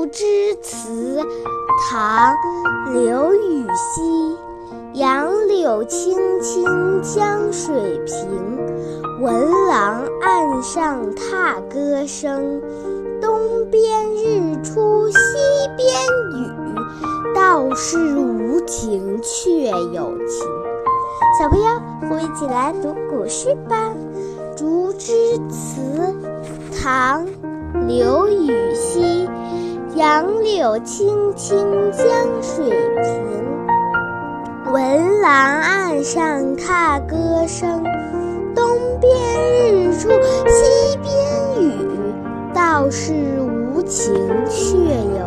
竹枝词，唐·刘禹锡。杨柳青青江水平，闻郎岸上踏歌声。东边日出西边雨，道是无晴却有晴。小朋友，我们一起来读古诗吧。《竹枝词》，唐·刘禹。杨柳青青江水平，闻郎岸上踏歌声。东边日出西边雨，道是无晴却有。